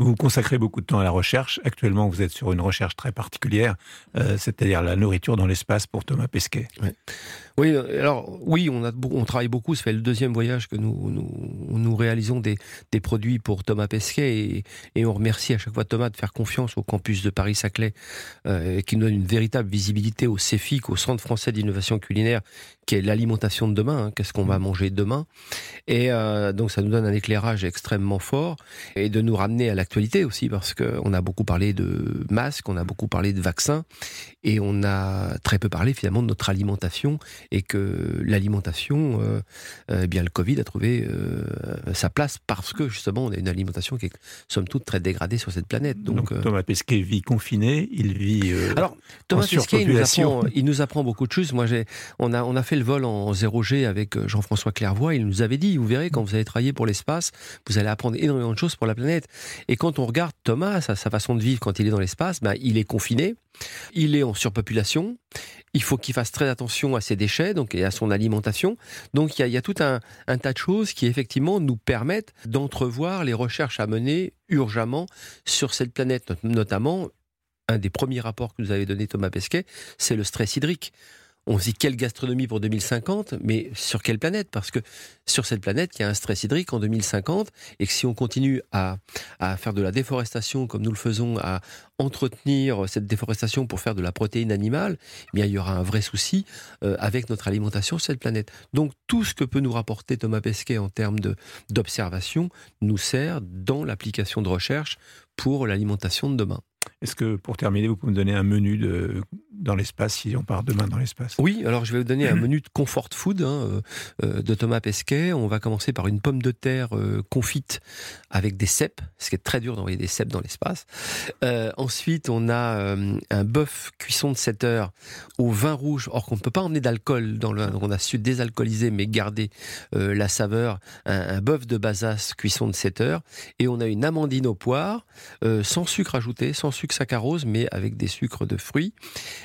Vous consacrez beaucoup de temps à la recherche. Actuellement, vous êtes sur une recherche très particulière, euh, c'est-à-dire la nourriture dans l'espace pour Thomas Pesquet. Oui, alors oui, on, travaille beaucoup. Ça fait le deuxième voyage que nous, nous, réalisons des, produits pour Thomas Pesquet et, et, on remercie à chaque fois Thomas de faire confiance au campus de Paris-Saclay euh, qui nous donne une véritable visibilité au CEFIC, au Centre français d'innovation culinaire, qui est l'alimentation de demain. Hein, Qu'est-ce qu'on va manger demain Et euh, donc ça nous donne un éclairage extrêmement fort et de nous ramener à l'actualité aussi parce qu'on a beaucoup parlé de masques, on a beaucoup parlé de vaccins et on a très peu parlé finalement de notre alimentation et que l'alimentation, euh, euh, eh bien le Covid a trouvé euh, sa place parce que justement on a une alimentation qui est somme toute très dégradée sur cette planète. Donc, Donc Thomas Pesquet vit confiné, il vit alors Thomas Pesquet il nous, apprend, il nous apprend beaucoup de choses. Moi on a on a fait le vol en 0G avec Jean-François Clairvoy. Il nous avait dit, vous verrez quand vous allez travailler pour l'espace, vous allez apprendre énormément de choses pour la planète. Et quand on regarde Thomas, sa, sa façon de vivre quand il est dans l'espace, ben, il est confiné, il est en surpopulation, il faut qu'il fasse très attention à ses déchets donc, et à son alimentation. Donc il y a, tout un, un, tas de choses qui effectivement nous permettent d'entrevoir les recherches à mener urgemment sur cette planète, notamment un des premiers rapports que nous avait donné Thomas Pesquet, c'est le stress hydrique on se dit quelle gastronomie pour 2050, mais sur quelle planète? Parce que sur cette planète, il y a un stress hydrique en 2050, et que si on continue à, faire de la déforestation comme nous le faisons, à entretenir cette déforestation pour faire de la protéine animale, eh bien il y aura un vrai souci euh, avec notre alimentation sur cette planète. Donc tout ce que peut nous rapporter Thomas Pesquet en termes d'observation nous sert dans l'application de recherche pour l'alimentation de demain. Est-ce que, pour terminer, vous pouvez me donner un menu de, dans l'espace, si on part demain dans l'espace Oui, alors je vais vous donner un menu de comfort food hein, euh, euh, de Thomas Pesquet. On va commencer par une pomme de terre euh, confite avec des cèpes, ce qui est très dur d'envoyer des cèpes dans l'espace. Euh, ensuite, on a un bœuf cuisson de 7 heures au vin rouge, or qu'on ne peut pas emmener d'alcool dans le... On a su désalcooliser mais garder la saveur. Un, un bœuf de Bazas cuisson de 7 heures. Et on a une amandine aux poires, sans sucre ajouté, sans sucre saccharose, mais avec des sucres de fruits.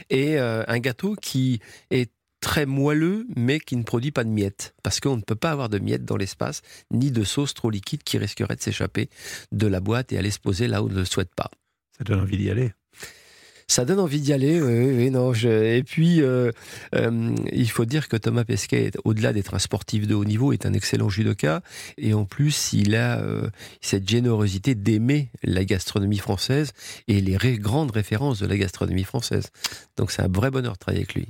Et un gâteau qui est très moelleux, mais qui ne produit pas de miettes. Parce qu'on ne peut pas avoir de miettes dans l'espace, ni de sauce trop liquide qui risquerait de s'échapper de la boîte et aller se poser là où on ne le souhaite pas. Ça donne envie d'y aller ça donne envie d'y aller. Oui, oui, non. Je... Et puis, euh, euh, il faut dire que Thomas Pesquet, au-delà d'être un sportif de haut niveau, est un excellent judoka. Et en plus, il a euh, cette générosité d'aimer la gastronomie française et les grandes références de la gastronomie française. Donc, c'est un vrai bonheur de travailler avec lui.